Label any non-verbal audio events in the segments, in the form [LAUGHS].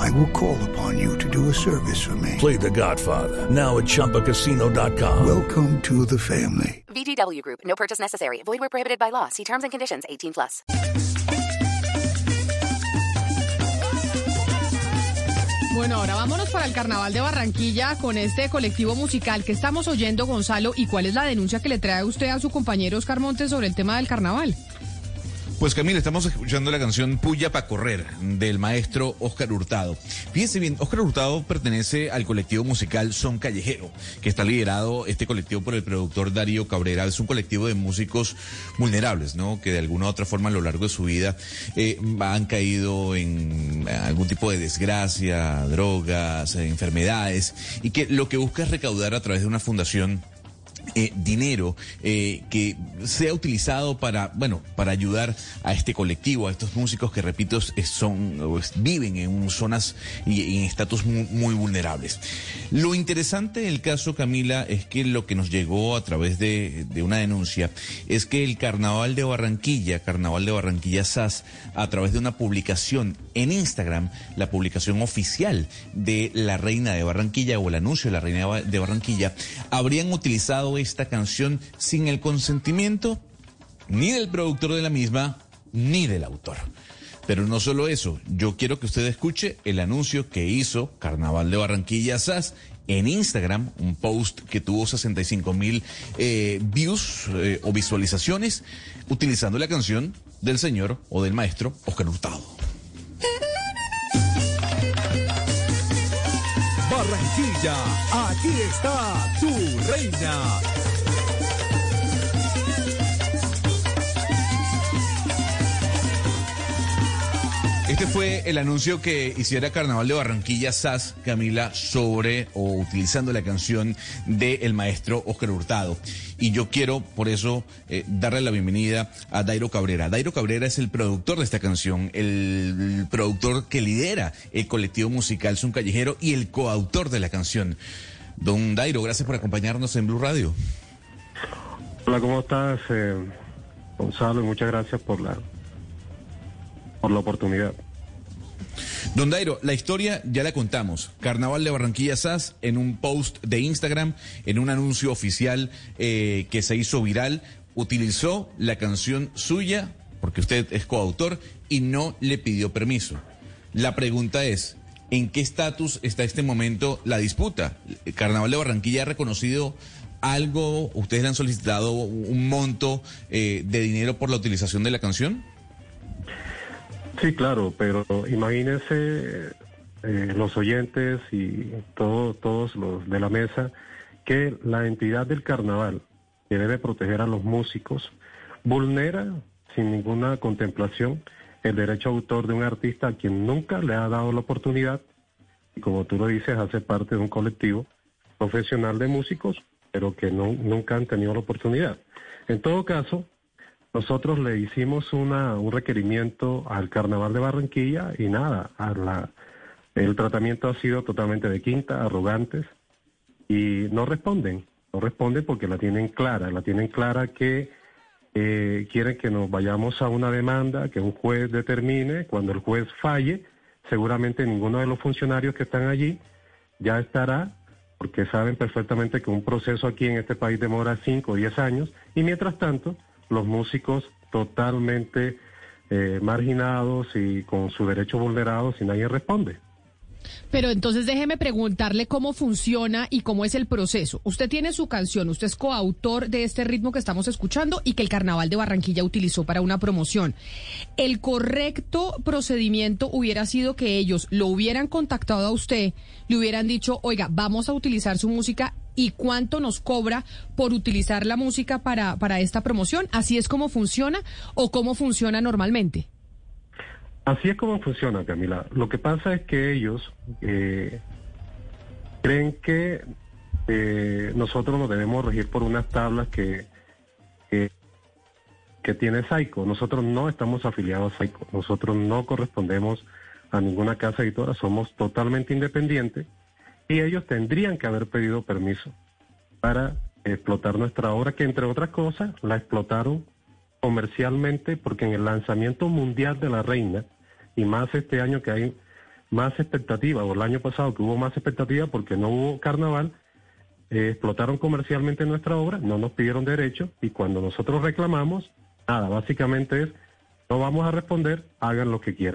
I will call upon you to do a service for me. Play The Godfather now at ChumbaCasino.com. Welcome to the family. VGW Group. No purchase necessary. Void where prohibited by law. See terms and conditions. 18 plus. Bueno, ahora vámonos para el Carnaval de Barranquilla con este colectivo musical que estamos oyendo, Gonzalo. ¿Y cuál es la denuncia que le trae usted a su compañero Oscar Montes sobre el tema del carnaval? Pues Camila, estamos escuchando la canción Puya para correr del maestro Oscar Hurtado. Fíjense bien, Oscar Hurtado pertenece al colectivo musical Son Callejero, que está liderado este colectivo por el productor Darío Cabrera. Es un colectivo de músicos vulnerables, ¿no? Que de alguna u otra forma a lo largo de su vida eh, han caído en algún tipo de desgracia, drogas, enfermedades, y que lo que busca es recaudar a través de una fundación eh, dinero eh, que sea utilizado para, bueno, para ayudar a este colectivo, a estos músicos que, repito, son, viven en zonas y en estatus muy, vulnerables. Lo interesante del caso, Camila, es que lo que nos llegó a través de, de una denuncia es que el Carnaval de Barranquilla, Carnaval de Barranquilla SAS, a través de una publicación en Instagram, la publicación oficial de la Reina de Barranquilla o el anuncio de la Reina de Barranquilla, habrían utilizado esta canción sin el consentimiento ni del productor de la misma ni del autor. Pero no solo eso, yo quiero que usted escuche el anuncio que hizo Carnaval de Barranquilla SAS en Instagram, un post que tuvo 65 mil eh, views eh, o visualizaciones, utilizando la canción del señor o del maestro Oscar Hurtado. Barranquilla, aquí está tu reina. Este fue el anuncio que hiciera Carnaval de Barranquilla SAS, Camila, sobre o utilizando la canción del maestro Oscar Hurtado. Y yo quiero, por eso, eh, darle la bienvenida a Dairo Cabrera. Dairo Cabrera es el productor de esta canción, el, productor que lidera el colectivo musical Sun Callejero y el coautor de la canción. Don Dairo, gracias por acompañarnos en Blue Radio. Hola, ¿cómo estás, eh, Gonzalo? Y muchas gracias por la por la oportunidad. Don Dairo, la historia ya la contamos. Carnaval de Barranquilla SAS en un post de Instagram, en un anuncio oficial eh, que se hizo viral, utilizó la canción suya, porque usted es coautor, y no le pidió permiso. La pregunta es, ¿en qué estatus está este momento la disputa? Carnaval de Barranquilla ha reconocido algo, ustedes le han solicitado un monto eh, de dinero por la utilización de la canción? Sí, claro, pero imagínense eh, los oyentes y todos los de la mesa que la entidad del carnaval, que debe proteger a los músicos, vulnera sin ninguna contemplación el derecho autor de un artista a quien nunca le ha dado la oportunidad, y como tú lo dices, hace parte de un colectivo profesional de músicos, pero que no, nunca han tenido la oportunidad. En todo caso, nosotros le hicimos una, un requerimiento al Carnaval de Barranquilla y nada, a la, el tratamiento ha sido totalmente de quinta, arrogantes y no responden, no responden porque la tienen clara, la tienen clara que eh, quieren que nos vayamos a una demanda, que un juez determine, cuando el juez falle, seguramente ninguno de los funcionarios que están allí ya estará, porque saben perfectamente que un proceso aquí en este país demora 5 o 10 años, y mientras tanto, los músicos totalmente eh, marginados y con su derecho vulnerado y nadie responde. Pero entonces déjeme preguntarle cómo funciona y cómo es el proceso. Usted tiene su canción, usted es coautor de este ritmo que estamos escuchando y que el Carnaval de Barranquilla utilizó para una promoción. El correcto procedimiento hubiera sido que ellos lo hubieran contactado a usted, le hubieran dicho, oiga, vamos a utilizar su música y cuánto nos cobra por utilizar la música para, para esta promoción? ¿Así es como funciona o cómo funciona normalmente? Así es como funciona, Camila. Lo que pasa es que ellos eh, creen que eh, nosotros nos debemos regir por unas tablas que que, tiene Saico. Nosotros no estamos afiliados a Saico. Nosotros no correspondemos a ninguna casa editora. Somos totalmente independientes y ellos tendrían que haber pedido permiso para explotar nuestra obra, que entre otras cosas la explotaron comercialmente porque en el lanzamiento mundial de La Reina, y más este año que hay más expectativa, o el año pasado que hubo más expectativa porque no hubo carnaval, eh, explotaron comercialmente nuestra obra, no nos pidieron derecho y cuando nosotros reclamamos, nada, básicamente es no vamos a responder, hagan lo que quieran.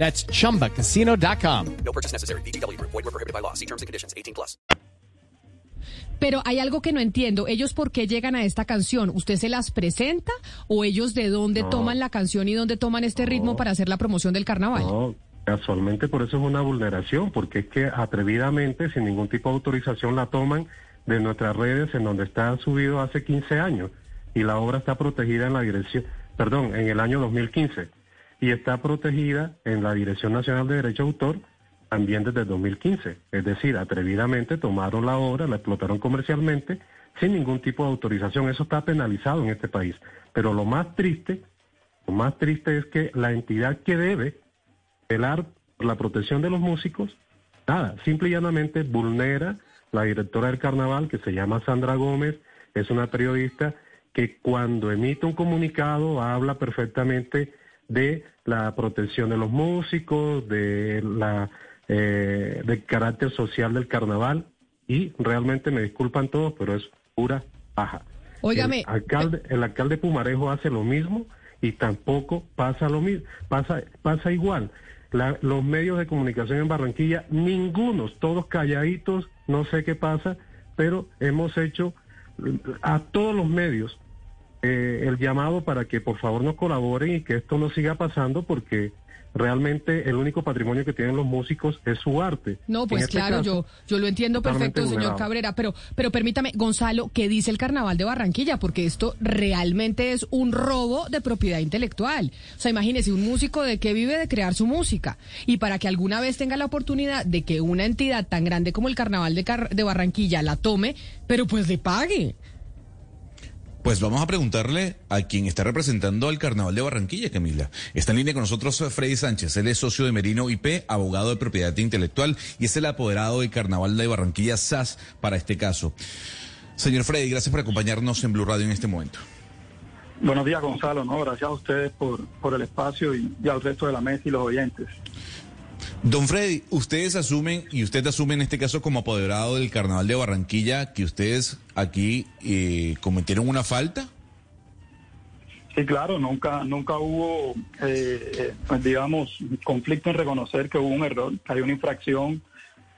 That's chumbacasino.com. No purchase necessary. VGW Group. Void were prohibited by law. See terms and conditions. 18 plus. Pero hay algo que no entiendo. ¿Ellos por qué llegan a esta canción? ¿Usted se las presenta o ellos de dónde toman la canción y dónde toman este ritmo para hacer la promoción del carnaval? No, casualmente por eso es una vulneración, porque es que atrevidamente, sin ningún tipo de autorización, la toman de nuestras redes en donde está subido hace 15 años y la obra está protegida en la dirección, perdón, en el año 2015 y está protegida en la Dirección Nacional de Derecho de Autor también desde el 2015. Es decir, atrevidamente tomaron la obra, la explotaron comercialmente sin ningún tipo de autorización. Eso está penalizado en este país. Pero lo más triste, lo más triste es que la entidad que debe velar por la protección de los músicos, nada, simple y llanamente vulnera la directora del carnaval, que se llama Sandra Gómez, es una periodista que cuando emite un comunicado habla perfectamente de la protección de los músicos, de la eh, del carácter social del carnaval y realmente me disculpan todos, pero es pura paja. Óigame. El alcalde, el alcalde Pumarejo hace lo mismo y tampoco pasa lo mismo, pasa, pasa igual. La- los medios de comunicación en Barranquilla, ningunos, todos calladitos, no sé qué pasa, pero hemos hecho eh, a todos los medios eh, el llamado para que por favor nos colaboren y que esto no siga pasando porque realmente el único patrimonio que tienen los músicos es su arte. No, pues este claro, caso, yo, yo lo entiendo perfecto, señor. Cabrera, pero, pero permítame, Gonzalo, ¿qué dice el Carnaval de Barranquilla? Porque esto realmente es un robo de propiedad intelectual. O sea, imagínese, un músico de que vive de crear su música. Y para que alguna vez tenga la oportunidad de que una entidad tan grande como el Carnaval de, Car- de Barranquilla la tome, pero pues le pague. Pues vamos a preguntarle a quien está representando al Carnaval de Barranquilla, Camila. Está en línea con nosotros eh, Freddy Sánchez. Él es socio de Merino IP, abogado de propiedad intelectual y es el apoderado del Carnaval de Barranquilla SAS para este caso. Señor Freddy, gracias por acompañarnos en Blue Radio en este momento. Buenos días, Gonzalo. No, gracias a ustedes por, por el espacio y, y al resto de la mesa y los oyentes. Don Freddy, ustedes asumen, y usted asume en este caso como apoderado del Carnaval de Barranquilla, que ustedes aquí eh, cometieron una falta. Sí, claro, nunca, nunca hubo, eh, eh, pues, digamos, conflicto en reconocer que hubo un error, que hay una infracción,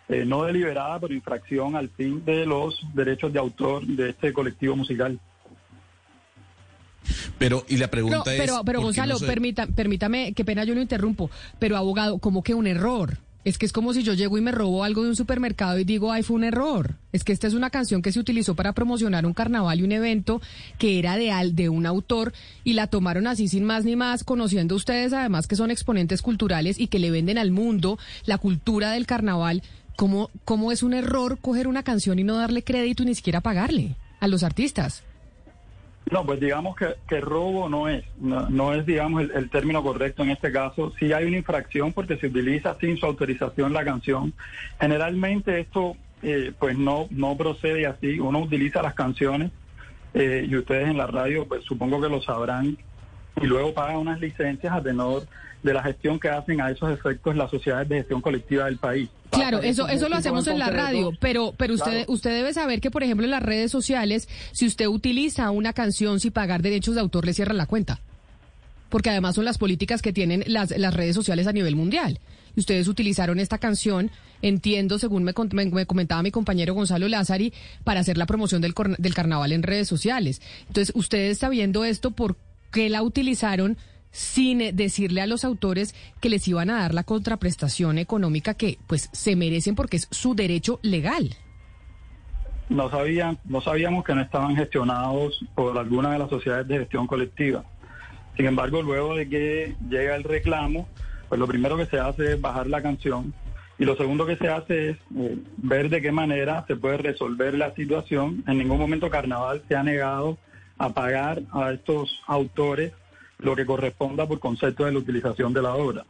eh, no deliberada, pero infracción al fin de los derechos de autor de este colectivo musical. Pero, y la pregunta No, es. pero, pero ¿por qué Gonzalo, no se- permita, permítame, qué pena yo lo interrumpo, pero abogado, como que un error. Es que es como si yo llego y me robo algo de un supermercado y digo, ay, fue un error. Es que esta es una canción que se utilizó para promocionar un carnaval y un evento que era de, al, de un autor y la tomaron así sin más ni más, conociendo ustedes además que son exponentes culturales y que le venden al mundo la cultura del carnaval. ¿Cómo, cómo es un error coger una canción y no darle crédito y ni siquiera pagarle a los artistas? No, pues digamos que, que robo no es, no, es, digamos, el, el término correcto en este caso. Sí hay una infracción porque se utiliza sin su autorización la canción. Generalmente esto, eh, pues no, no procede así. Uno utiliza las canciones eh, y ustedes en la radio, pues supongo que lo sabrán y luego pagan unas licencias a tenor de la gestión que hacen a esos efectos las sociedades de gestión colectiva del país. Claro, eso, eso lo hacemos en la radio, pero, pero usted, Claro. usted debe saber que, por ejemplo, en las redes sociales, si usted utiliza una canción sin pagar derechos de autor, le cierran la cuenta. Porque además son las políticas que tienen las, las redes sociales a nivel mundial. Y ustedes utilizaron esta canción, entiendo, según me, me- me comentaba mi compañero Gonzalo Lázari, para hacer la promoción del, del carnaval en redes sociales. Entonces, ustedes sabiendo esto, ¿por qué la utilizaron sin decirle a los autores que les iban a dar la contraprestación económica que pues se merecen porque es su derecho legal. No sabían, no sabíamos que no estaban gestionados por alguna de las sociedades de gestión colectiva. Sin embargo, luego de que llega el reclamo, pues lo primero que se hace es bajar la canción y lo segundo que se hace es eh, ver de qué manera se puede resolver la situación. En ningún momento Carnaval se ha negado a pagar a estos autores lo que corresponda por concepto de la utilización de la obra.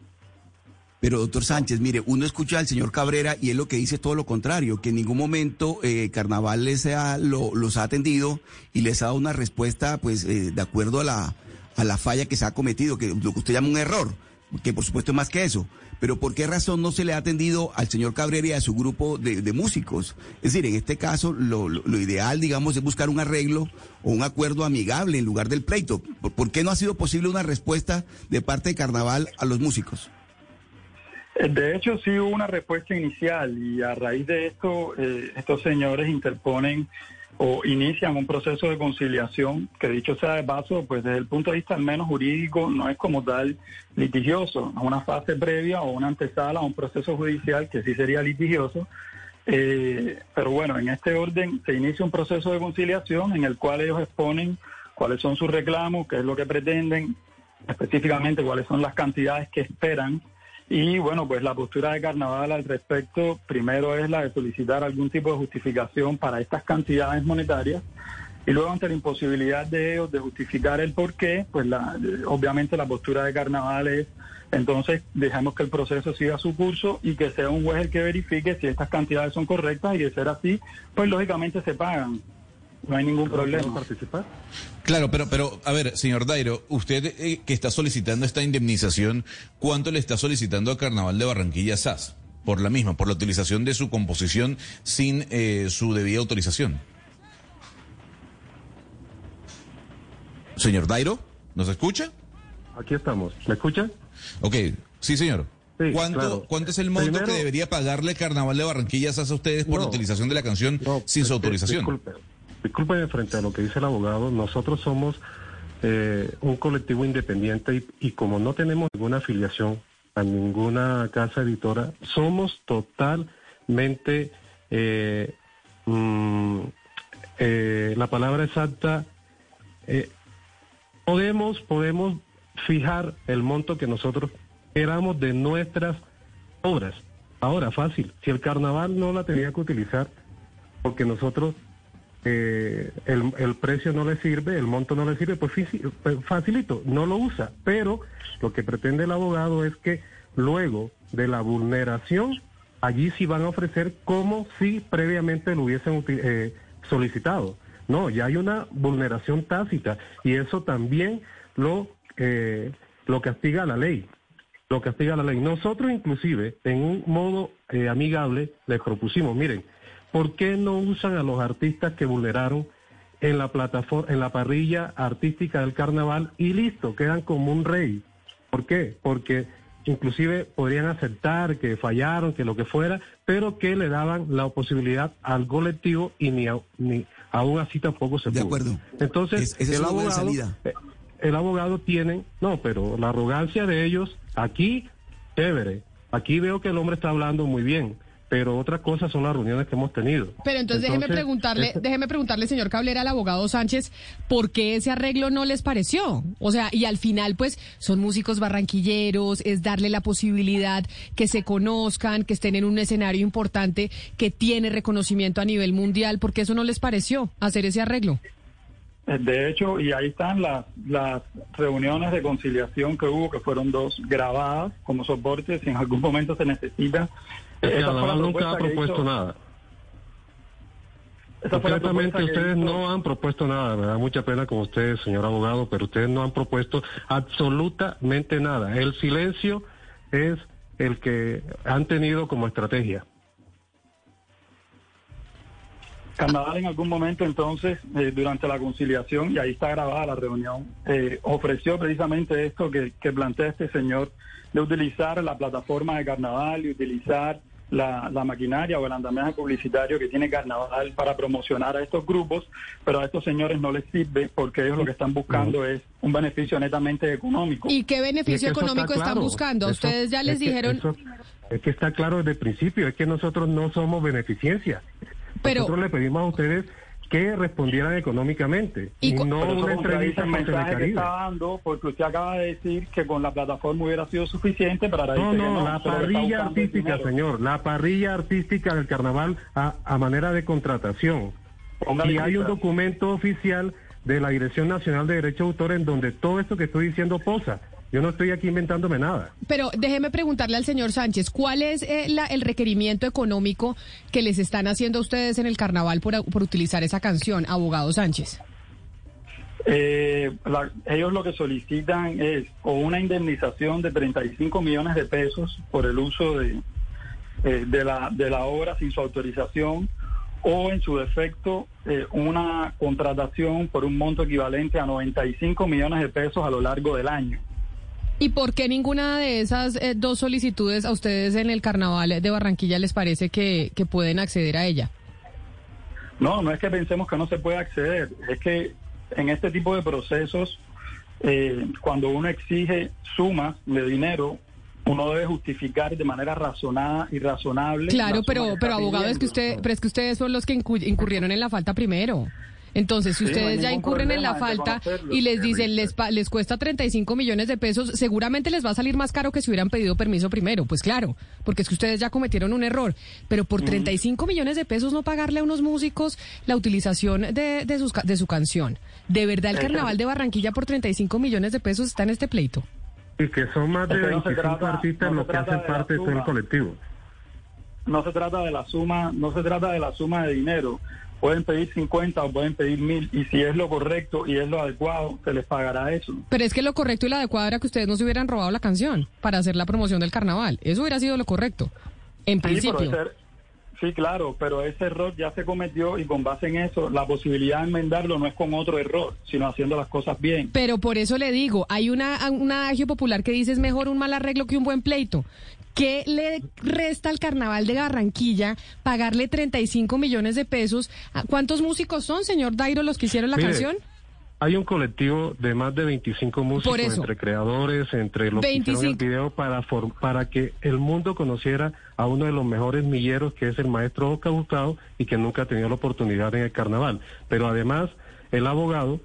Pero doctor Sánchez, mire, uno escucha al señor Cabrera y él lo que dice es todo lo contrario, que en ningún momento eh, Carnaval les ha, lo- los ha atendido y les ha dado una respuesta pues eh, de acuerdo a la, a la falla que se ha cometido, que lo que usted llama un error, que por supuesto es más que eso. Pero ¿por qué razón no se le ha atendido al señor Cabrera y a su grupo de, de músicos? Es decir, en este caso lo, lo- ideal, digamos, es buscar un arreglo o un acuerdo amigable en lugar del pleito. ¿Por, por qué no ha sido posible una respuesta de parte de Carnaval a los músicos? Eh, De hecho, sí hubo una respuesta inicial y a raíz de esto, eh, estos señores interponen o inician un proceso de conciliación que dicho sea de paso, pues desde el punto de vista al menos jurídico no es como tal litigioso, es una fase previa o una antesala a un proceso judicial que sí sería litigioso. Eh, pero bueno, en este orden se inicia un proceso de conciliación en el cual ellos exponen cuáles son sus reclamos, qué es lo que pretenden, específicamente cuáles son las cantidades que esperan y bueno, pues la postura de Carnaval al respecto, primero es la de solicitar algún tipo de justificación para estas cantidades monetarias y luego ante la imposibilidad de ellos de justificar el por qué, pues la, obviamente la postura de Carnaval es entonces dejemos que el proceso siga su curso y que sea un juez el que verifique si estas cantidades son correctas y de ser así, pues lógicamente se pagan. No hay ningún problema. participar? Claro, pero, pero, a ver, señor Dairo, usted eh, que está solicitando esta indemnización, ¿cuánto le está solicitando a Carnaval de Barranquilla SAS? Por la misma, por la utilización de su composición sin eh, su debida autorización. Señor Dairo, ¿nos escucha? Aquí estamos. ¿Me escuchan? Ok, sí, señor. Sí, ¿Cuánto, claro. ¿Cuánto es el monto Primero- que debería pagarle Carnaval de Barranquilla SAS a ustedes por la utilización de la canción No, sin su autorización? Disculpe, disculpe frente a lo que dice el abogado, nosotros somos eh, un colectivo independiente y, como no tenemos ninguna afiliación a ninguna casa editora, somos totalmente, eh, mm, eh, la palabra exacta, podemos, podemos fijar el monto que nosotros queramos de nuestras obras. Ahora, fácil, si el carnaval no la tenía que utilizar, porque nosotros eh, el, el precio no le sirve, el monto no le sirve, pues, pues facilito, no lo usa. Pero lo que pretende el abogado es que luego de la vulneración, allí sí van a ofrecer como si previamente lo hubiesen eh, solicitado. No, ya hay una vulneración tácita y eso también lo, eh, lo castiga la ley lo castiga la ley. Nosotros inclusive, en un modo eh, amigable, les propusimos, miren, ¿por qué no usan a los artistas que vulneraron en la plataforma, en la parrilla artística del carnaval y listo, quedan como un rey? ¿Por qué? Porque inclusive podrían aceptar que fallaron, que lo que fuera, pero que le daban la posibilidad al colectivo y ni, a- ni aún así tampoco se De pudo. acuerdo. Entonces, Es- el abogado, eh, el abogado tiene, no, pero la arrogancia de ellos, aquí, chévere, aquí veo que el hombre está hablando muy bien, pero otra cosa son las reuniones que hemos tenido. Pero entonces, déjeme preguntarle, este- déjeme preguntarle, señor Cablera, al abogado Sánchez, ¿por qué ese arreglo no les pareció? O sea, y al final, pues, son músicos barranquilleros, es darle la posibilidad que se conozcan, que estén en un escenario importante que tiene reconocimiento a nivel mundial. ¿Por qué eso no les pareció hacer ese arreglo? Eh, De hecho, y ahí están las, las reuniones de conciliación que hubo, que fueron dos grabadas como soporte, si en algún momento se necesita. El Esa fue la carnaval nunca ha propuesto hizo- nada. Concretamente ustedes hizo- no han propuesto nada, me da mucha pena con ustedes, señor abogado, pero ustedes no han propuesto absolutamente nada. El silencio es el que han tenido como estrategia. Carnaval en algún momento entonces, eh, durante la conciliación, y ahí está grabada la reunión, eh, ofreció precisamente esto que, que plantea este señor, de utilizar la plataforma de Carnaval y utilizar la, la maquinaria o el andamiaje publicitario que tiene Carnaval para promocionar a estos grupos, pero a estos señores no les sirve porque ellos lo que están buscando es un beneficio netamente económico. ¿Y qué Y es beneficio que eso está económico están buscando? Eso- Ustedes ya les es que dijeron... eso- es que está claro desde el principio, es que nosotros no somos beneficencia. Pero- nosotros le pedimos a ustedes que respondieran económicamente Y no una entrevista el que Telecaribe. está dando, porque usted acaba de decir que con la plataforma hubiera sido suficiente, ahora No, que no, la parrilla el artística, señor, la parrilla artística del carnaval a, a manera de contratación. Póngale Y hay un documento oficial de la Dirección Nacional de Derechos de Autor en donde todo esto que estoy diciendo posa. Yo no estoy aquí inventándome nada. Pero déjeme preguntarle al señor Sánchez, ¿cuál es eh, la- el requerimiento económico que les están haciendo a ustedes en el carnaval por, por utilizar esa canción, abogado Sánchez? Eh, la- ellos lo que solicitan es o una indemnización de 35 millones de pesos por el uso de, eh, de, la, de la obra sin su autorización o en su defecto eh, una contratación por un monto equivalente a 95 millones de pesos a lo largo del año. ¿Y por qué ninguna de esas eh, dos solicitudes a ustedes en el carnaval de Barranquilla les parece que, que pueden acceder a ella? No, no es que pensemos que no se puede acceder, es que en este tipo de procesos, eh, cuando uno exige sumas de dinero, uno debe justificar de manera razonada y razonable. la Claro, pero, pero abogado, es que usted, pero es que ustedes son los que incu- incurrieron en la falta primero. Entonces, si Sí, no ustedes ya incurren en la falta y les dicen les, pa- les cuesta 35 millones de pesos, seguramente les va a salir más caro que si hubieran pedido permiso primero. Pues claro, porque es que ustedes ya cometieron un error. Pero por 35 millones de pesos no pagarle a unos músicos la utilización de, de, sus ca- de su canción. ¿De verdad el carnaval de Barranquilla por 35 millones de pesos está en este pleito? Y que son más de Es que no se 25 trata- artistas no los que hacen parte de todo el colectivo. No se trata de la suma, no se trata de la suma de dinero. Pueden pedir 50 o pueden pedir mil y si es lo correcto y es lo adecuado, se les pagará eso. Pero es que lo correcto y lo adecuado era que ustedes no se hubieran robado la canción para hacer la promoción del carnaval. Eso hubiera sido lo correcto. En Sí, principio. ese- sí, claro, pero ese error ya se cometió y con base en eso, la posibilidad de enmendarlo no es con otro error, sino haciendo las cosas bien. Pero por eso le digo, hay una, un adagio popular que dice es mejor un mal arreglo que un buen pleito. ¿Qué le resta al carnaval de Barranquilla pagarle 35 millones de pesos? ¿A ¿Cuántos músicos son, señor Dairo, los que hicieron la Mire, canción? Hay un colectivo de más de 25 músicos entre creadores, entre los que hicieron 25. el video para for- para que el mundo conociera a uno de los mejores milleros que es el maestro Hurtado y que nunca ha tenido la oportunidad en el carnaval. Pero además, el abogado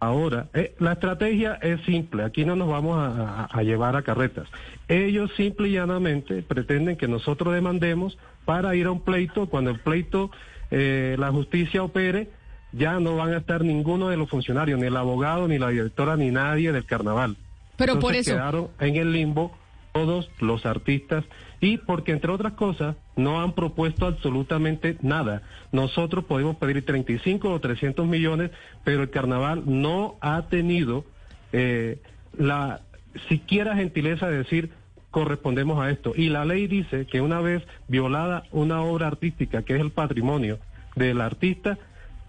ahora, eh, la estrategia es simple, aquí no nos vamos a, llevar a carretas. Ellos simple y llanamente pretenden que nosotros demandemos para ir a un pleito, cuando el pleito, eh, la justicia opere, ya no van a estar ninguno de los funcionarios, ni el abogado, ni la directora, ni nadie del carnaval. Pero por eso- quedaron en el limbo todos los artistas y porque entre otras cosas no han propuesto absolutamente nada. Nosotros podemos pedir 35 o 300 millones, pero el carnaval no ha tenido eh, la siquiera gentileza de decir correspondemos a esto. Y la ley dice que una vez violada una obra artística, que es el patrimonio del artista,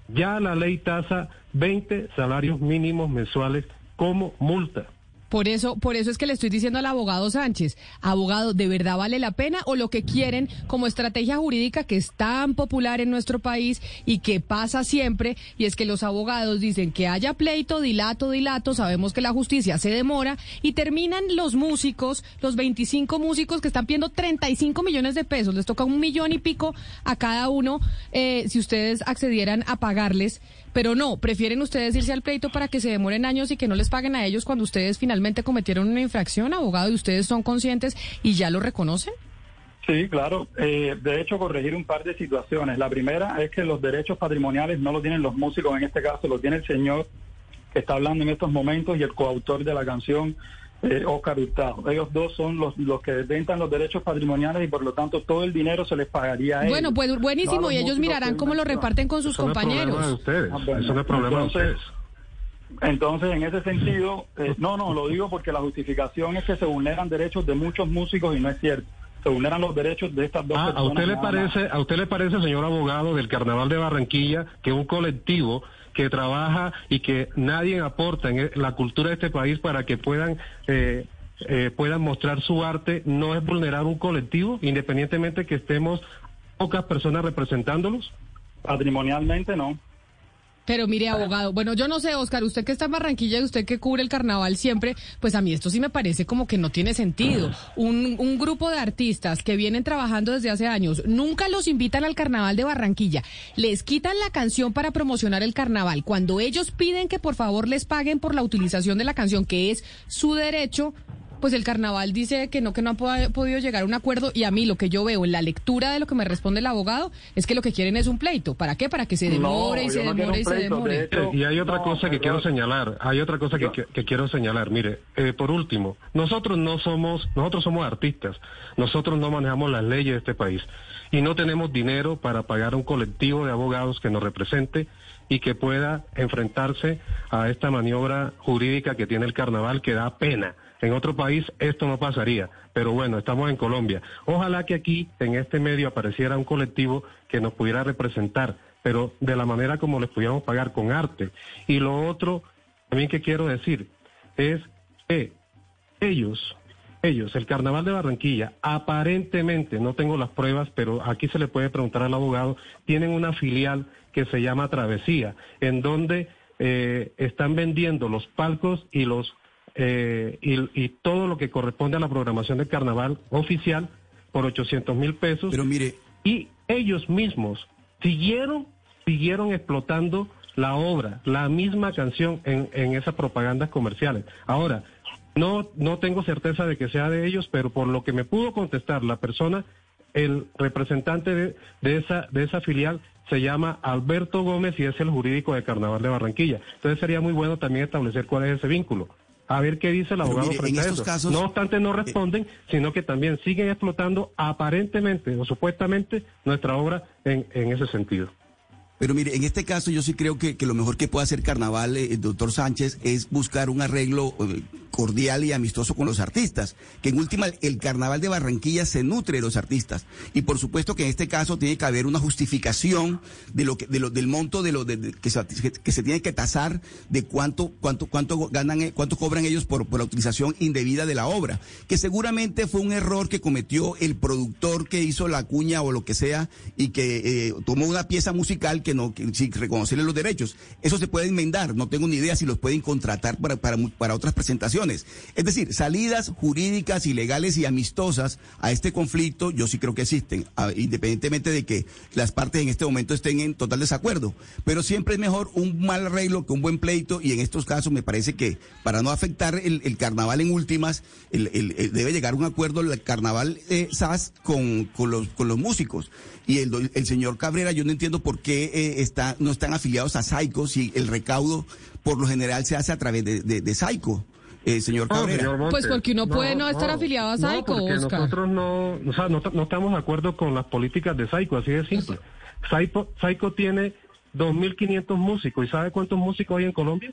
ya la ley tasa 20 salarios mínimos mensuales como multa. Por eso, por eso es que le estoy diciendo al abogado Sánchez, abogado, ¿de verdad vale la pena o lo que quieren como estrategia jurídica que es tan popular en nuestro país y que pasa siempre? Y es que los abogados dicen que haya pleito, dilato, dilato, sabemos que la justicia se demora y terminan los músicos, los 25 músicos que están pidiendo 35 millones de pesos, les toca un millón y pico a cada uno eh, si ustedes accedieran a pagarles. Pero no, prefieren ustedes irse al pleito para que se demoren años y que no les paguen a ellos cuando ustedes finalmente cometieron una infracción, abogado, y ustedes son conscientes y ya lo reconocen. Sí, claro. Eh, de hecho, corregir un par de situaciones. La primera es que los derechos patrimoniales no los tienen los músicos, en este caso lo tiene el señor que está hablando en estos momentos y el coautor de la canción, eh, Oscar Hurtado. Ellos dos son los, los que detentan los derechos patrimoniales y por lo tanto todo el dinero se les pagaría a ellos. Bueno, pues a buenísimo, y ellos mirarán cómo lo reparten con sus Eso no es compañeros. ustedes. Ah, bueno. Eso no es problema de Entonces, ustedes. Entonces, en ese sentido, eh, no, no, lo digo porque la justificación es que se vulneran derechos de muchos músicos y no es cierto. Se vulneran los derechos de estas dos Ah, ¿a personas. usted le parece, a usted le parece, señor abogado del Carnaval de Barranquilla, que un colectivo que trabaja y que nadie aporta en e- la cultura de este país para que puedan eh, eh, puedan mostrar su arte, no es vulnerar un colectivo, independientemente que estemos pocas personas representándolos. Patrimonialmente no. Pero mire, abogado, bueno, yo no sé, Oscar, usted que está en Barranquilla y usted que cubre el carnaval siempre, pues a mí esto sí me parece como que no tiene sentido. Un, un grupo de artistas que vienen trabajando desde hace años, nunca los invitan al carnaval de Barranquilla, les quitan la canción para promocionar el carnaval. Cuando ellos piden que por favor les paguen por la utilización de la canción, que es su derecho, pues el carnaval dice que no, que no ha po- podido llegar a un acuerdo y a mí lo que yo veo en la lectura de lo que me responde el abogado es que lo que quieren es un pleito. ¿Para qué? Para que se demore y se no demore y se demore. de hecho, Y hay otra no, cosa que quiero señalar, hay otra cosa que, que- que quiero señalar. Mire, eh, por último, nosotros no somos, nosotros somos artistas, nosotros no manejamos las leyes de este país y no tenemos dinero para pagar un colectivo de abogados que nos represente y que pueda enfrentarse a esta maniobra jurídica que tiene el carnaval que da pena. En otro país esto no pasaría, pero bueno, estamos en Colombia. Ojalá que aquí, en este medio, apareciera un colectivo que nos pudiera representar, pero de la manera como les pudiéramos pagar con arte. Y lo otro, también que quiero decir, es que ellos, ellos, el Carnaval de Barranquilla, aparentemente, no tengo las pruebas, pero aquí se le puede preguntar al abogado, tienen una filial que se llama Travesía, en donde eh, están vendiendo los palcos y los eh, y, y todo lo que corresponde a la programación del carnaval oficial por 800 mil pesos. Pero mire, Y ellos mismos siguieron, siguieron explotando la obra, la misma canción en, en esas propagandas comerciales. Ahora, no, no tengo certeza de que sea de ellos, pero por lo que me pudo contestar la persona, el representante de, de esa, de esa filial se llama Alberto Gómez y es el jurídico de Carnaval de Barranquilla. Entonces sería muy bueno también establecer cuál es ese vínculo. A ver qué dice el abogado mire, frente en a eso. casos- no obstante, no responden, sino que también siguen explotando aparentemente o supuestamente nuestra obra en, en ese sentido. Pero mire, en este caso yo sí creo que, lo mejor que puede hacer Carnaval, eh, doctor Sánchez, es buscar un arreglo eh, cordial y amistoso con los artistas. Que en última, el Carnaval de Barranquilla se nutre de los artistas. Y por supuesto que en este caso tiene que haber una justificación de lo que, de lo, del monto de lo de- que, se, que se tiene que tasar de cuánto, cuánto, cuánto ganan, eh, cuánto cobran ellos por, por la utilización indebida de la obra. Que seguramente fue un error que cometió el productor que hizo la cuña o lo que sea y que eh, tomó una pieza musical que no, que, sin reconocerle los derechos. Eso se puede enmendar, no tengo ni idea si los pueden contratar para, para, para otras presentaciones. Es decir, salidas jurídicas y legales y amistosas a este conflicto, yo sí creo que existen, independientemente de que las partes en este momento estén en total desacuerdo. Pero siempre es mejor un mal arreglo que un buen pleito y en estos casos me parece que para no afectar el, carnaval en últimas, el- debe llegar un acuerdo el carnaval eh, SAS con, con, los, con los músicos. Y el, el señor Cabrera, yo no entiendo por qué eh, está, no están afiliados a Saico si el recaudo por lo general se hace a través de, de, de Saico. Eh, señor No, Cabrera. señor Montes. Pues porque uno puede no estar afiliado a Saico, nosotros no, o sea, no, no estamos de acuerdo con las políticas de Saico, así de simple. Saico, Saico tiene 2.500 músicos, ¿y sabe cuántos músicos hay en Colombia?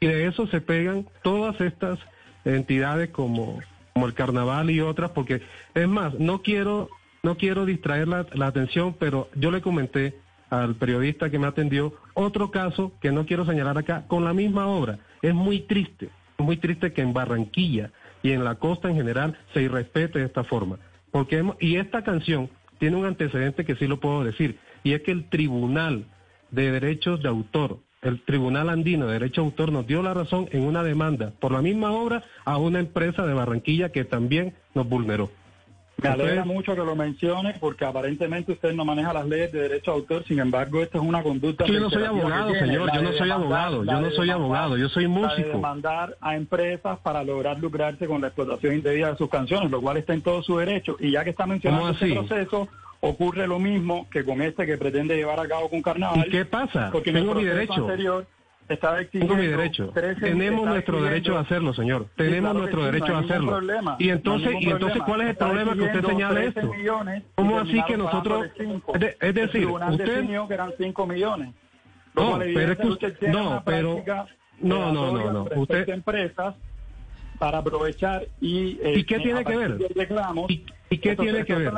Y de eso se pegan todas estas entidades como, como el Carnaval y otras, porque es más, no quiero, no quiero distraer la, la atención, pero yo le comenté al periodista que me atendió otro caso que no quiero señalar acá, con la misma obra. Es muy triste, muy triste que en Barranquilla y en la costa en general se irrespete de esta forma. Porque y esta canción tiene un antecedente que sí lo puedo decir, y es que el Tribunal de Derechos de Autor, el Tribunal Andino de Derecho de Autor nos dio la razón en una demanda por la misma obra a una empresa de Barranquilla que también nos vulneró. Me alegra mucho que lo mencione porque aparentemente usted no maneja las leyes de derecho de autor, sin embargo, esto es una conducta... Yo no soy abogado, señor, yo no soy abogado, yo no soy abogado, yo soy la de músico. demandar a empresas para lograr lucrarse con la explotación indebida de sus canciones, lo cual está en todo su derecho. Y ya que está mencionando ¿Cómo este proceso, ocurre lo mismo que con este que pretende llevar a cabo con Carnaval. ¿Y qué pasa? Porque Tengo mi derecho. anterior estaba exigiendo Tengo mi derecho. 13 Tenemos nuestro derecho a hacerlo, señor. Tenemos claro nuestro sí, no derecho hay a hacerlo. problema, y no entonces, ningún y entonces. ¿cuál es el problema que usted 13 esto? ¿Cómo así que nosotros? de- es decir, usted que eran 5 millones. Lo No, pero es que usted- no, pero- no, no, no, no. Usted- empresas para aprovechar y... eh, ¿Y qué tiene que ver? reclamos, ¿Y, y qué tiene que ver?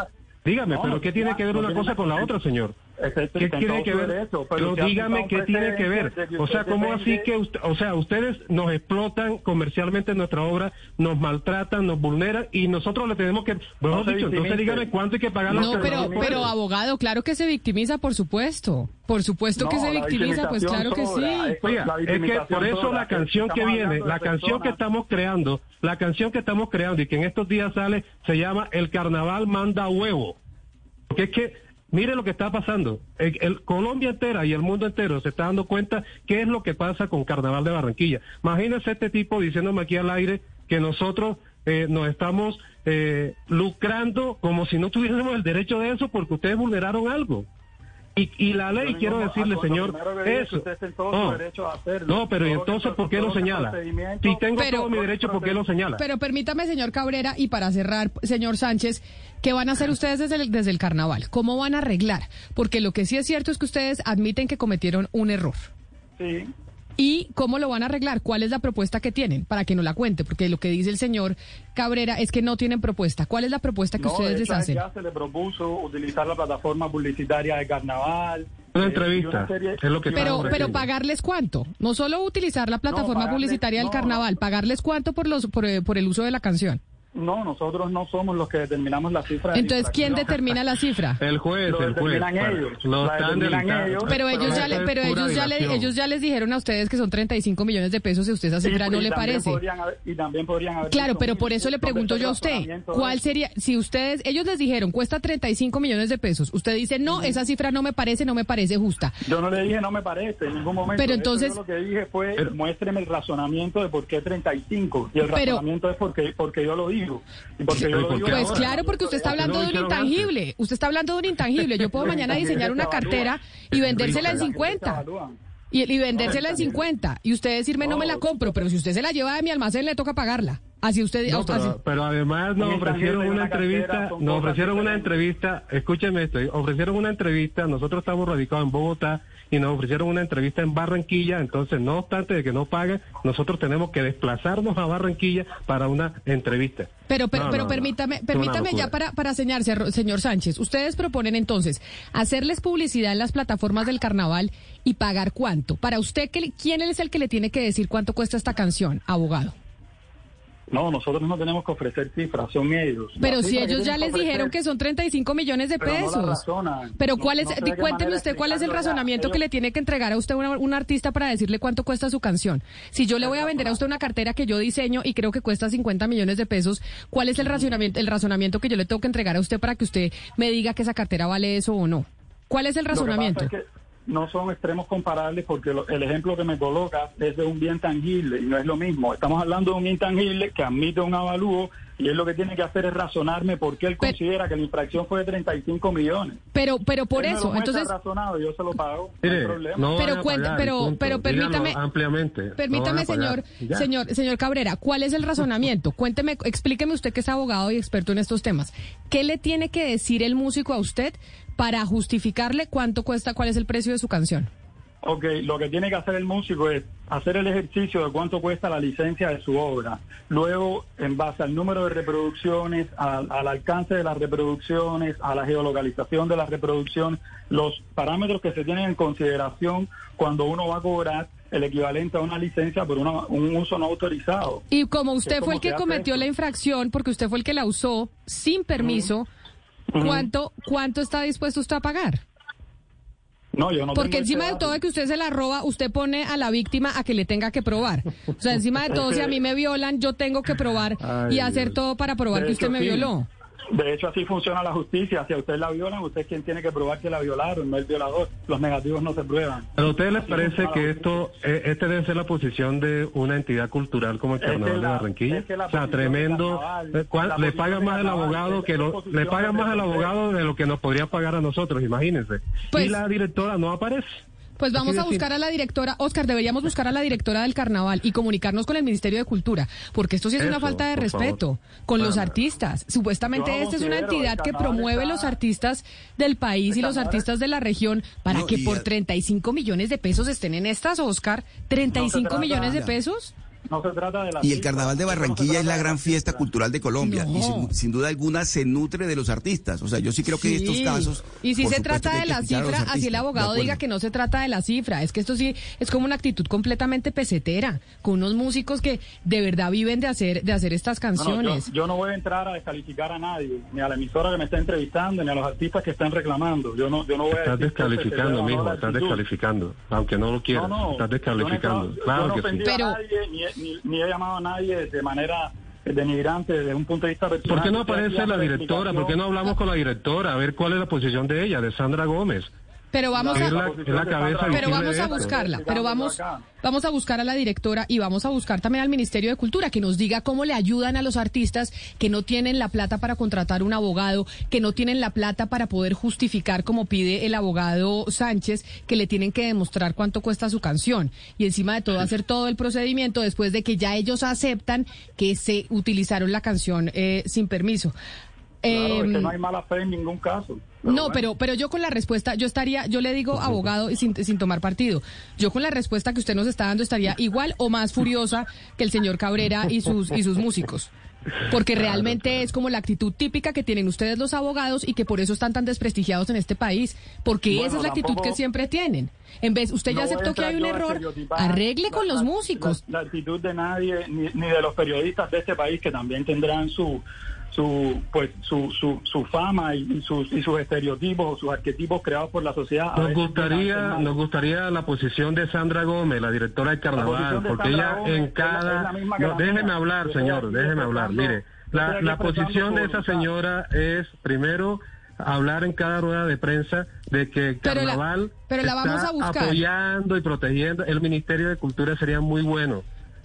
Dígame, No, pero ¿qué tiene que ver no una cosa con la otra, señor? ¿Qué tiene que ver? derecho, Pero dígame qué tiene que ver. O sea, ¿cómo así que usted, o sea, ustedes nos explotan comercialmente nuestra obra, nos maltratan, nos vulneran y nosotros le tenemos que, mejor se dicho, entonces dígame cuánto hay que pagar No, pero, pero abogado, claro que se victimiza, por supuesto. Por supuesto que No, se victimiza, pues claro que sí. Esto- Oiga, es que por eso la canción que viene, la canción que estamos creando, la canción que estamos creando y que en estos días sale, se llama El Carnaval Manda Huevo. Porque es que, mire lo que está pasando. El, el- Colombia entera y el mundo entero se está dando cuenta qué es lo que pasa con Carnaval de Barranquilla. Imagínese este tipo diciéndome aquí al aire que nosotros eh, nos estamos eh, lucrando como si no tuviésemos el derecho de eso porque ustedes vulneraron algo. Y, y la ley, quiero decirle, señor, eso. usted está en todo su No, derecho a hacerlo. no, pero ¿y entonces por qué lo señala? Si tengo Pero- todo mi derecho, ¿por qué lo señala? Pero permítame, señor Cabrera, y para cerrar, señor Sánchez, ¿qué van a hacer ustedes desde el, desde el carnaval? ¿Cómo van a arreglar? Porque lo que sí es cierto es que ustedes admiten que cometieron un error. Sí. ¿Y cómo lo van a arreglar? ¿Cuál es la propuesta que tienen? Para que no la cuente, porque lo que dice el señor Cabrera es que no tienen propuesta. ¿Cuál es la propuesta que No, ustedes de les hacen? Ya se le propuso utilizar la plataforma publicitaria de carnaval. Una eh, entrevista, y una serie- es lo que Pero, pero pagarles cuánto? No solo utilizar la plataforma pagarles- publicitaria del no, carnaval, pagarles cuánto por los por, eh, por el uso de la canción. No, nosotros no somos los que determinamos la cifra. de Entonces, ¿quién determina la cifra? El juez, Lo el juez. ellos, lo determinan ellos. Pero ellos ya le, pero ellos ya le, ellos ya les dijeron a ustedes que son 35 millones de pesos y a usted esa cifra no y le parece. podrían haber- y también podrían haber Claro, pero por eso le ¿dónde pregunto yo a usted, ¿cuál sería, si ustedes, ellos les dijeron, cuesta 35 millones de pesos, usted dice, no, esa cifra no me parece, no me parece justa. Yo no le dije, no me parece, en ningún momento. Pero entonces- yo lo que dije fue, Pero- muéstreme el razonamiento de por qué 35. Y el Pero- razonamiento es porque, porque yo lo digo. Y porque yo Pero lo ¿por digo qué Pues ahora? claro, porque usted está ¿Por qué hablando de un intangible. Usted está hablando de un intangible. Yo puedo [LAUGHS] mañana diseñar una cartera y vendérsela en 50. Y, y vendérsela en 50. Y usted decirme, no me la compro, pero si usted se la lleva de mi almacén, le toca pagarla. Así usted... No, así- pero, además nos ofrecieron una entrevista, nos ofrecieron una entrevista, escúcheme esto, ofrecieron una entrevista, nosotros estamos radicados en Bogotá y nos ofrecieron una entrevista en Barranquilla, entonces no obstante de que no pagan, nosotros tenemos que desplazarnos a Barranquilla para una entrevista. Pero, pero, No, pero no, permítame, permítame ya para, para señarse, señor Sánchez. Ustedes proponen entonces hacerles publicidad en las plataformas del carnaval y pagar cuánto. Para usted, ¿qué le- ¿quién es el que le tiene que decir cuánto cuesta esta canción, abogado? No, nosotros no tenemos que ofrecer cifras, son ellos. La Pero si ellos ya les dijeron que son 35 millones de Pero no la pesos. razonan. Pero No- cuál es, no sé cuénteme usted cuál es el ya. razonamiento que le tiene que entregar a usted un artista para decirle cuánto cuesta su canción. Si yo le voy a vender a usted una cartera que yo diseño y creo que cuesta 50 millones de pesos, ¿cuál es el razonamiento, el razonamiento que yo le tengo que entregar a usted para que usted me diga que esa cartera vale eso o no? ¿Cuál es el Lo que pasa razonamiento? es que no son extremos comparables porque lo- el ejemplo que me colocas es de un bien tangible y no es lo mismo. Estamos hablando de un intangible que admite un avalúo y él lo que tiene que hacer es razonarme por qué él Pero- considera que la infracción fue de 35 millones. Pero, pero por Él me eso, lo muestra entonces, razonado, yo se lo pago. no hay problema. no Pero pagar, pero- pero Díganlo permítame- ampliamente. Permítame, señor, Ya. señor, señor Cabrera, ¿cuál es el razonamiento? Cuénteme, explíqueme usted que es abogado y experto en estos temas. ¿Qué le tiene que decir el músico a usted para justificarle cuánto cuesta, cuál es el precio de su canción? Ok, lo que tiene que hacer el músico es hacer el ejercicio de cuánto cuesta la licencia de su obra. Luego, en base al número de reproducciones, al, al alcance de las reproducciones, a la geolocalización de la reproducción, los parámetros que se tienen en consideración cuando uno va a cobrar el equivalente a una licencia por una- un uso no autorizado. Y como usted fue el que cometió esto. la infracción, porque usted fue el que la usó sin permiso, ¿cuánto, ¿cuánto está dispuesto usted a pagar? No, yo no Porque encima de todo de que usted se la roba, usted pone a la víctima a que le tenga que probar. O sea, encima de todo, si a mí me violan, yo tengo que probar y hacer Dios. todo para probar De que usted hecho, me sí. violó. De hecho, así funciona la justicia. Si a usted la violan, usted es quien tiene que probar que la violaron, no el violador. Los negativos no se prueban. ¿Pero a ustedes les parece que esto, eh, este debe ser la posición de una entidad cultural como el Es que Carnaval de la- Barranquilla? es que la o sea, tremendo. Carnaval, eh, ¿cuál- la le pagan más el Carnaval, abogado que lo, le pagan más al abogado de lo que nos podría pagar a nosotros, imagínense. Pues- y la directora no aparece. Pues vamos a buscar a la directora, Oscar, deberíamos buscar a la directora del carnaval y comunicarnos con el Ministerio de Cultura, porque esto sí es una falta de respeto favor. con los artistas. Supuestamente no esta es una entidad que promueve está- los artistas del país y los artistas de la región para No, que por a- 35 millones de pesos estén en estas, Oscar. ¿35 trata- millones de ya. pesos? No se trata de la Y el. Carnaval de no Barranquilla es la gran fiesta cultural de Colombia y sin, sin duda alguna se nutre de los artistas. O sea, yo sí creo que en estos Sí. casos... Y si se trata de la a cifra, así el abogado diga que no se trata de la cifra. Es que esto sí es como una actitud completamente pesetera, con unos músicos que de verdad viven de hacer, de hacer estas No, no, canciones. yo, yo no voy a entrar a descalificar a nadie, ni a la emisora que me está entrevistando, ni a los artistas que están reclamando. Yo no, yo no voy a Estás decir que se descalificando, mijo, estás descalificando. Aunque no lo quieras, No, no, estás descalificando. Claro que sí. Pero- a nadie, ni, ni- ni he llamado a nadie de manera denigrante desde un punto de vista personal. ¿Por qué no aparece la directora? ¿Por qué no hablamos con la directora? A ver cuál es la posición de ella, de Sandra Gómez. Pero vamos a... la, es la cabeza Pero vamos a buscarla, pero vamos, vamos a buscar a la directora y vamos a buscar también al Ministerio de Cultura que nos diga cómo le ayudan a los artistas que no tienen la plata para contratar un abogado, que no tienen la plata para poder justificar como pide el abogado Sánchez, que le tienen que demostrar cuánto cuesta su canción y encima de todo hacer todo el procedimiento después de que ya ellos aceptan que se utilizaron la canción eh, sin permiso. Claro, es que Em, no hay mala fe en ningún caso. No, pero, pero yo con la respuesta, yo estaría, yo le digo abogado y sin, sin tomar partido. Yo con la respuesta que usted nos está dando estaría igual o más furiosa que el señor Cabrera y sus, y sus músicos. Porque realmente es como la actitud típica que tienen ustedes los abogados y que por eso están tan desprestigiados en este país. Porque Bueno, esa es la actitud que siempre tienen. En vez, usted ya No aceptó que hay un error, arregle con la- los músicos. La, la actitud de nadie, ni, ni de los periodistas de este país que también tendrán su su pues su, su, su fama y, sus y sus estereotipos o sus arquetipos creados por la sociedad. Nos gustaría, nos gustaría la posición de Sandra Gómez, la directora del carnaval, de porque Sandra ella Gómez en es la- es cada... No, déjeme hablar, señor, déjeme hablar. Mire, la, la posición de esa señora es, primero, hablar en cada rueda de prensa de que el Pero la- carnaval pero la vamos está a apoyando y protegiendo. El Ministerio de Cultura sería muy bueno.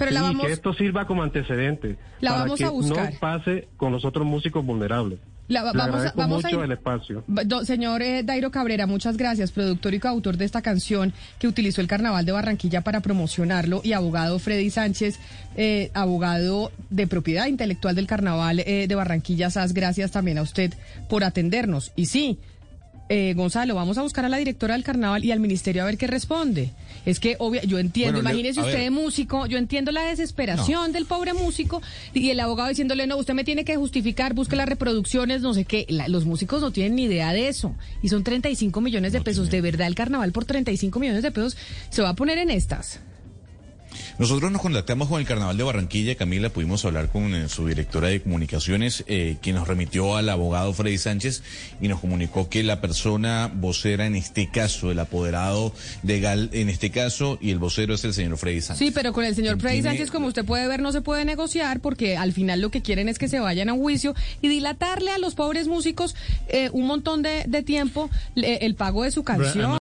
Pero la y vamos- que esto sirva como antecedente La para vamos que a buscar. no pase con los otros músicos vulnerables. La- Le vamos a- vamos mucho el espacio. Do- señor eh, Dairo Cabrera, muchas gracias, productor y coautor de esta canción que utilizó el Carnaval de Barranquilla para promocionarlo y abogado Freddy Sánchez, eh, abogado de propiedad intelectual del Carnaval eh, de Barranquilla SAS, gracias también a usted por atendernos. Y sí, eh, Gonzalo, vamos a buscar a la directora del Carnaval y al Ministerio a ver qué responde. Es que, obvio, yo entiendo, Bueno, imagínese usted ver. de músico, yo entiendo la desesperación del pobre músico y el abogado diciéndole, no, usted me tiene que justificar, busque las reproducciones, no sé qué. La- los músicos no tienen ni idea de eso. Y son 35 millones de pesos. De verdad, el carnaval por 35 millones de pesos se va a poner en estas. Nosotros nos contactamos con el Carnaval de Barranquilla, Camila, pudimos hablar con eh, su directora de comunicaciones, eh, quien nos remitió al abogado Freddy Sánchez y nos comunicó que la persona vocera en este caso, el apoderado legal en este caso, y el vocero es el señor Freddy Sánchez. Sí, pero con el señor Freddy Tiene- Sánchez, como usted puede ver, no se puede negociar porque al final lo que quieren es que se vayan a un juicio y dilatarle a los pobres músicos eh, un montón de, de tiempo eh, el pago de su canción.